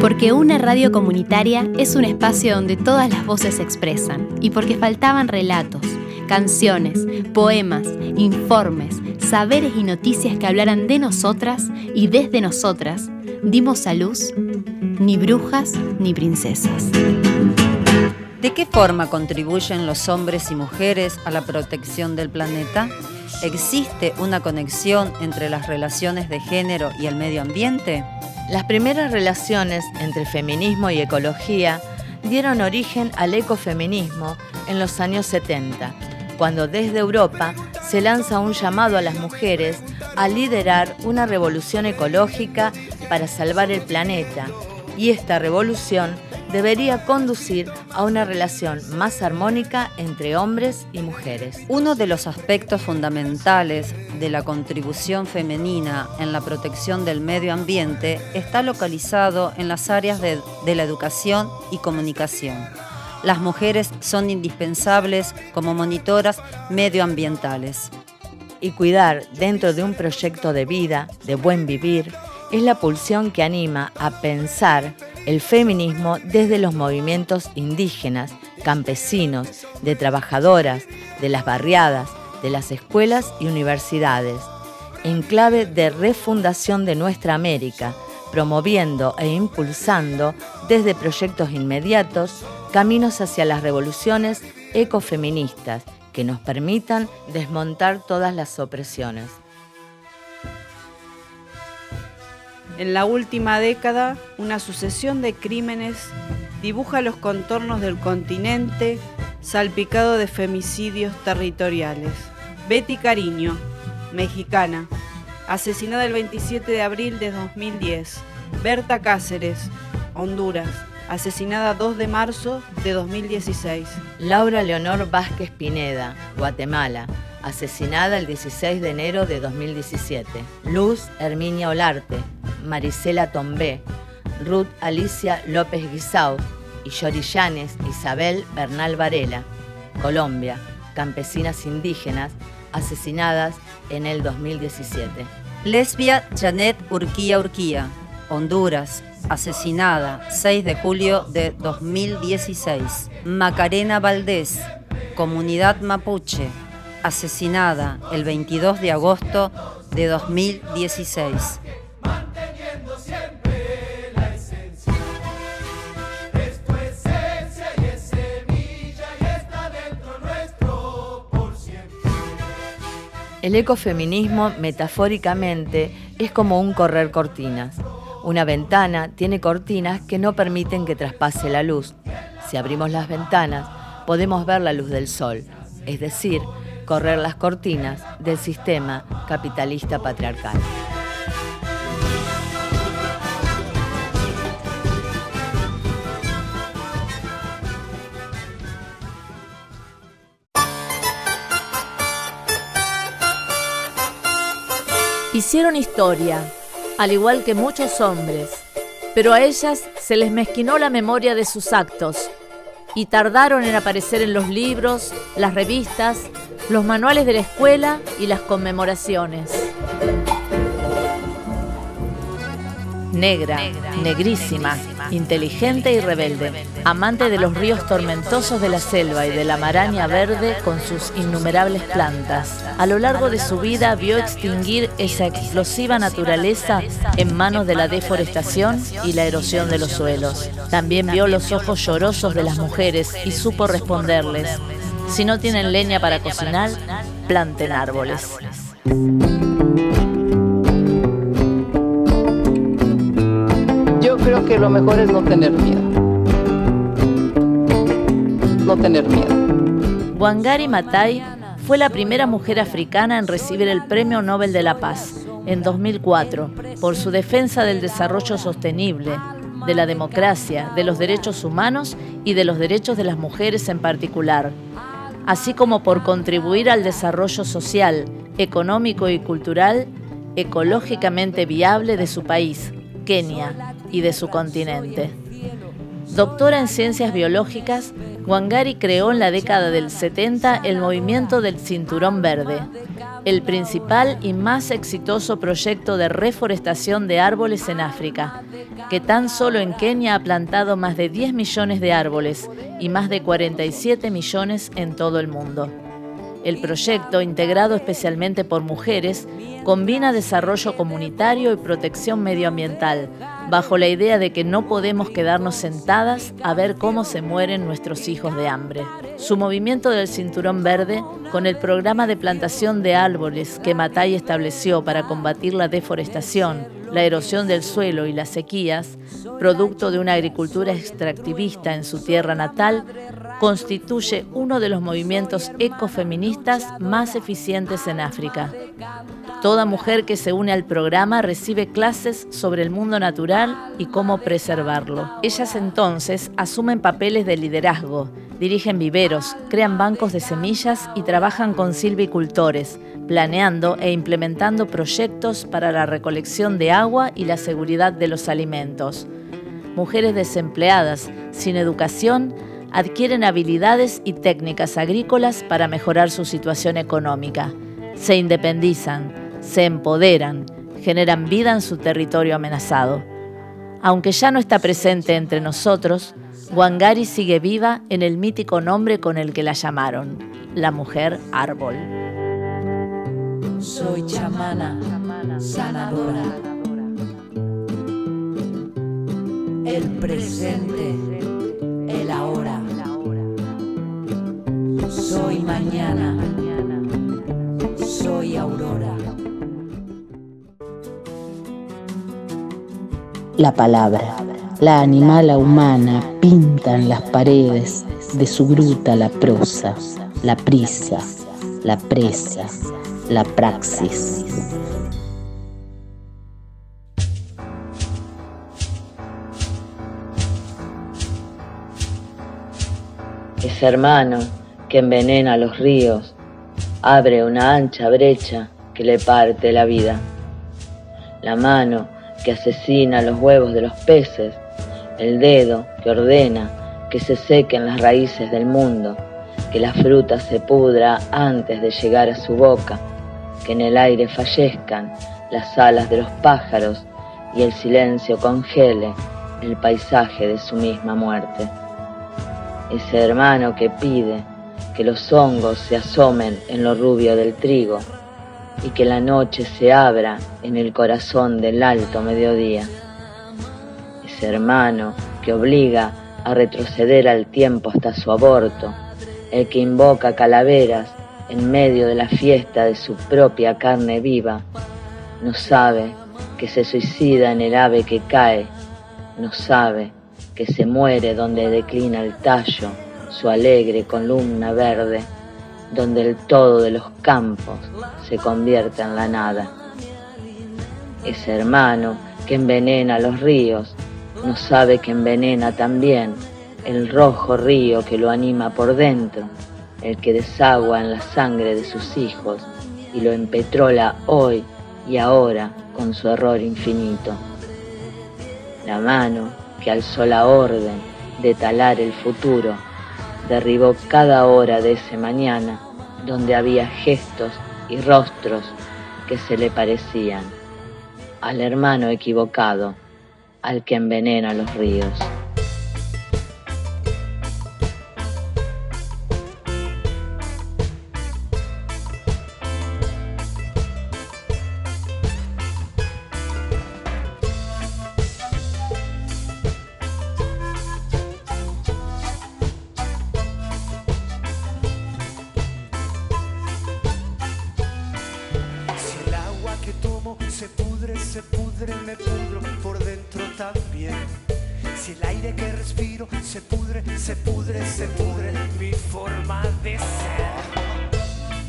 Porque una radio comunitaria es un espacio donde todas las voces se expresan y porque faltaban relatos, canciones, poemas, informes, saberes y noticias que hablaran de nosotras y desde nosotras, dimos a luz ni brujas ni princesas. ¿De qué forma contribuyen los hombres y mujeres a la protección del planeta? ¿Existe una conexión entre las relaciones de género y el medio ambiente? Las primeras relaciones entre feminismo y ecología dieron origen al ecofeminismo en los años 70, cuando desde Europa se lanza un llamado a las mujeres a liderar una revolución ecológica para salvar el planeta, y esta revolución debería conducir a una relación más armónica entre hombres y mujeres. Uno de los aspectos fundamentales de la contribución femenina en la protección del medio ambiente está localizado en las áreas de, la educación y comunicación. Las mujeres son indispensables como monitoras medioambientales. Y cuidar dentro de un proyecto de vida, de buen vivir, es la pulsión que anima a pensar el feminismo desde los movimientos indígenas, campesinos, de trabajadoras, de las barriadas, de las escuelas y universidades, en clave de refundación de nuestra América, promoviendo e impulsando desde proyectos inmediatos caminos hacia las revoluciones ecofeministas que nos permitan desmontar todas las opresiones. En la última década, una sucesión de crímenes dibuja los contornos del continente salpicado de femicidios territoriales. Betty Cariño, mexicana, asesinada el 27 de abril de 2010. Berta Cáceres, Honduras, asesinada 2 de marzo de 2016. Laura Leonor Vázquez Pineda, Guatemala, asesinada el 16 de enero de 2017. Luz Herminia Olarte, Marisela Tombé, Ruth Alicia López Guisao y Yorillanes Isabel Bernal Varela, Colombia, campesinas indígenas asesinadas en el 2017. Lesbia Janet Urquía Urquía, Honduras, asesinada 6 de julio de 2016. Macarena Valdés, comunidad mapuche, asesinada el 22 de agosto de 2016. El ecofeminismo, metafóricamente, es como un correr cortinas. Una ventana tiene cortinas que no permiten que traspase la luz. Si abrimos las ventanas, podemos ver la luz del sol, es decir, correr las cortinas del sistema capitalista patriarcal. Hicieron historia, al igual que muchos hombres, pero a ellas se les mezquinó la memoria de sus actos y tardaron en aparecer en los libros, las revistas, los manuales de la escuela y las conmemoraciones. Negra, negrísima, inteligente y rebelde, amante de los ríos tormentosos de la selva y de la maraña verde con sus innumerables plantas. A lo largo de su vida vio extinguir esa explosiva naturaleza en manos de la deforestación y la erosión de los suelos. También vio los ojos llorosos de las mujeres y supo responderles, si no tienen leña para cocinar, planten árboles. Que lo mejor es no tener miedo. No tener miedo. Wangari Maathai fue la primera mujer africana en recibir el Premio Nobel de la Paz en 2004 por su defensa del desarrollo sostenible, de la democracia, de los derechos humanos y de los derechos de las mujeres en particular, así como por contribuir al desarrollo social, económico y cultural ecológicamente viable de su país, Kenia, y de su continente. Doctora en ciencias biológicas, Wangari creó en la década del 70 el movimiento del Cinturón Verde, el principal y más exitoso proyecto de reforestación de árboles en África, que tan solo en Kenia ha plantado más de 10 millones de árboles y más de 47 millones en todo el mundo. El proyecto, integrado especialmente por mujeres, combina desarrollo comunitario y protección medioambiental, bajo la idea de que no podemos quedarnos sentadas a ver cómo se mueren nuestros hijos de hambre. Su movimiento del Cinturón Verde, con el programa de plantación de árboles que Matai estableció para combatir la deforestación, la erosión del suelo y las sequías, producto de una agricultura extractivista en su tierra natal, constituye uno de los movimientos ecofeministas más eficientes en África. Toda mujer que se une al programa recibe clases sobre el mundo natural y cómo preservarlo. Ellas entonces asumen papeles de liderazgo, dirigen viveros, crean bancos de semillas y trabajan con silvicultores, planeando e implementando proyectos para la recolección de agua y la seguridad de los alimentos. Mujeres desempleadas, sin educación, adquieren habilidades y técnicas agrícolas para mejorar su situación económica. Se independizan, se empoderan, generan vida en su territorio amenazado. Aunque ya no está presente entre nosotros, Wangari sigue viva en el mítico nombre con el que la llamaron, la mujer árbol. Soy chamana, sanadora. El presente, el ahora. Soy mañana, soy aurora. La palabra, la animala humana pintan las paredes de su gruta la prosa, la prisa, la presa, la praxis. Ese hermano que envenena los ríos abre una ancha brecha que le parte la vida. La mano que asesina los huevos de los peces, el dedo que ordena que se sequen las raíces del mundo, que la fruta se pudra antes de llegar a su boca, que en el aire fallezcan las alas de los pájaros y el silencio congele el paisaje de su misma muerte. Ese hermano que pide que los hongos se asomen en lo rubio del trigo y que la noche se abra en el corazón del alto mediodía. Ese hermano que obliga a retroceder al tiempo hasta su aborto, el que invoca calaveras en medio de la fiesta de su propia carne viva, no sabe que se suicida en el ave que cae, no sabe que se muere donde declina el tallo, su alegre columna verde, donde el todo de los campos se convierte en la nada. Ese hermano que envenena los ríos no sabe que envenena también el rojo río que lo anima por dentro, el que desagua en la sangre de sus hijos y lo empetrola hoy y ahora con su error infinito. La mano que alzó la orden de talar el futuro derribó cada hora de ese mañana donde había gestos y rostros que se le parecían al hermano equivocado, al que envenena los ríos.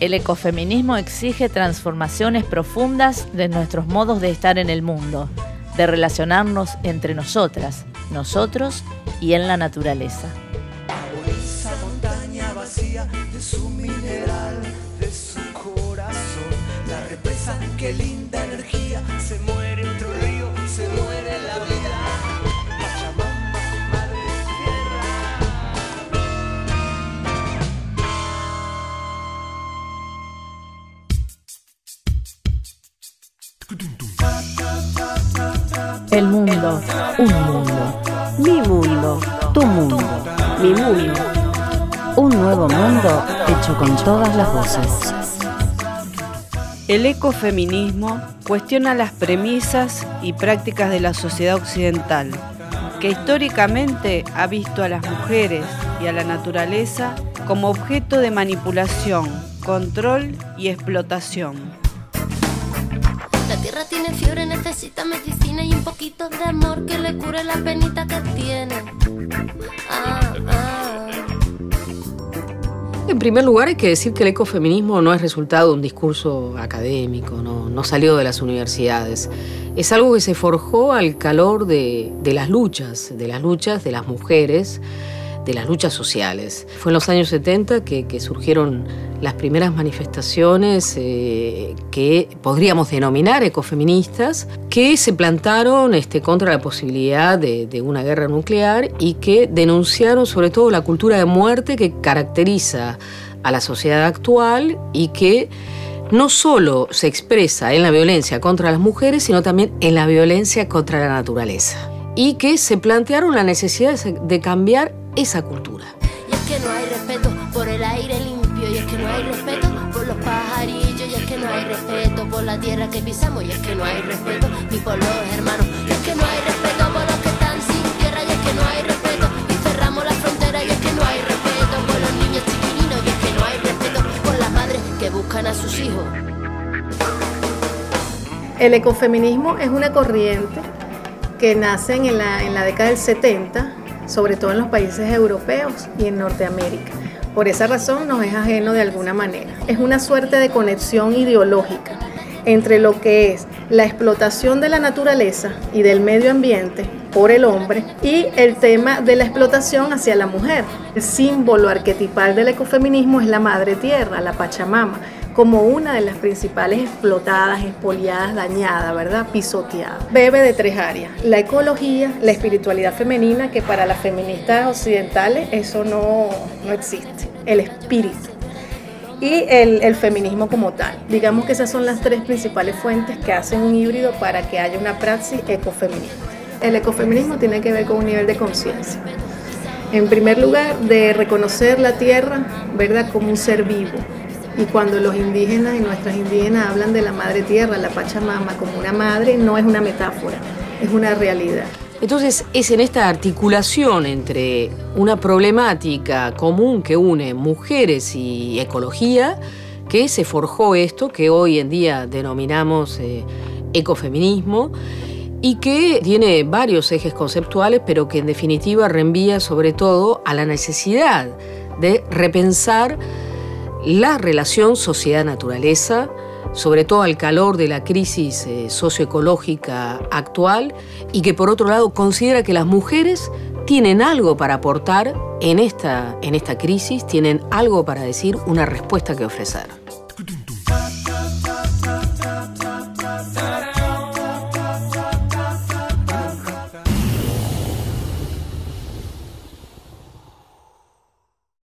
El ecofeminismo exige transformaciones profundas de nuestros modos de estar en el mundo, de relacionarnos entre nosotras, nosotros y en la naturaleza. Esa montaña vacía de su mineral, de su corazón, la represa, qué linda energía, se muere otro río, se muere El mundo, un mundo. Mi mundo, tu mundo, mi mundo. Un nuevo mundo hecho con todas las voces. El ecofeminismo cuestiona las premisas y prácticas de la sociedad occidental, que históricamente ha visto a las mujeres y a la naturaleza como objeto de manipulación, control y explotación. La tierra tiene fiebre, necesita medicina y un poquito de amor que le cure la penita que tiene. Ah, ah. En primer lugar, hay que decir que el ecofeminismo no es resultado de un discurso académico, no, no salió de las universidades. Es algo que se forjó al calor de, de las luchas, de las luchas de las mujeres, de las luchas sociales. Fue en los años 70 que, surgieron las primeras manifestaciones eh, que podríamos denominar ecofeministas, que se plantaron este, contra la posibilidad de una guerra nuclear y que denunciaron sobre todo la cultura de muerte que caracteriza a la sociedad actual y que no solo se expresa en la violencia contra las mujeres, sino también en la violencia contra la naturaleza. Y que se plantearon la necesidad de cambiar esa cultura. Y es que no hay respeto por el aire limpio, y es que no hay respeto por los pajarillos, y es que no hay respeto por la tierra que pisamos, y es que no hay respeto ni por los hermanos, y es que no hay respeto por los que están sin tierra, y es que no hay respeto, y cerramos la frontera, y es que no hay respeto por los niños chiquilinos, y es que no hay respeto por las madres que buscan a sus hijos. El ecofeminismo es una corriente que nace en la, en la década del 70, sobre todo en los países europeos y en Norteamérica. Por esa razón nos es ajeno de alguna manera. Es una suerte de conexión ideológica entre lo que es la explotación de la naturaleza y del medio ambiente por el hombre y el tema de la explotación hacia la mujer. El símbolo arquetipal del ecofeminismo es la madre tierra, la Pachamama, como una de las principales explotadas, expoliadas, dañadas, ¿verdad? Pisoteada. Bebe de tres áreas. La ecología, la espiritualidad femenina, que para las feministas occidentales eso no, no existe. El espíritu. Y el, el, feminismo como tal. Digamos que esas son las tres principales fuentes que hacen un híbrido para que haya una praxis ecofeminista. El ecofeminismo tiene que ver con un nivel de conciencia. En primer lugar, de reconocer la tierra, ¿verdad?, como un ser vivo, y cuando los indígenas y nuestras indígenas hablan de la madre tierra, la Pachamama, como una madre, no es una metáfora, es una realidad. Entonces es en esta articulación entre una problemática común que une mujeres y ecología que se forjó esto que hoy en día denominamos eh, ecofeminismo y que tiene varios ejes conceptuales, pero que en definitiva reenvía sobre todo a la necesidad de repensar la relación sociedad-naturaleza, sobre todo al calor de la crisis eh, socioecológica actual, y que por otro lado considera que las mujeres tienen algo para aportar en esta, en esta crisis, tienen algo para decir, una respuesta que ofrecer.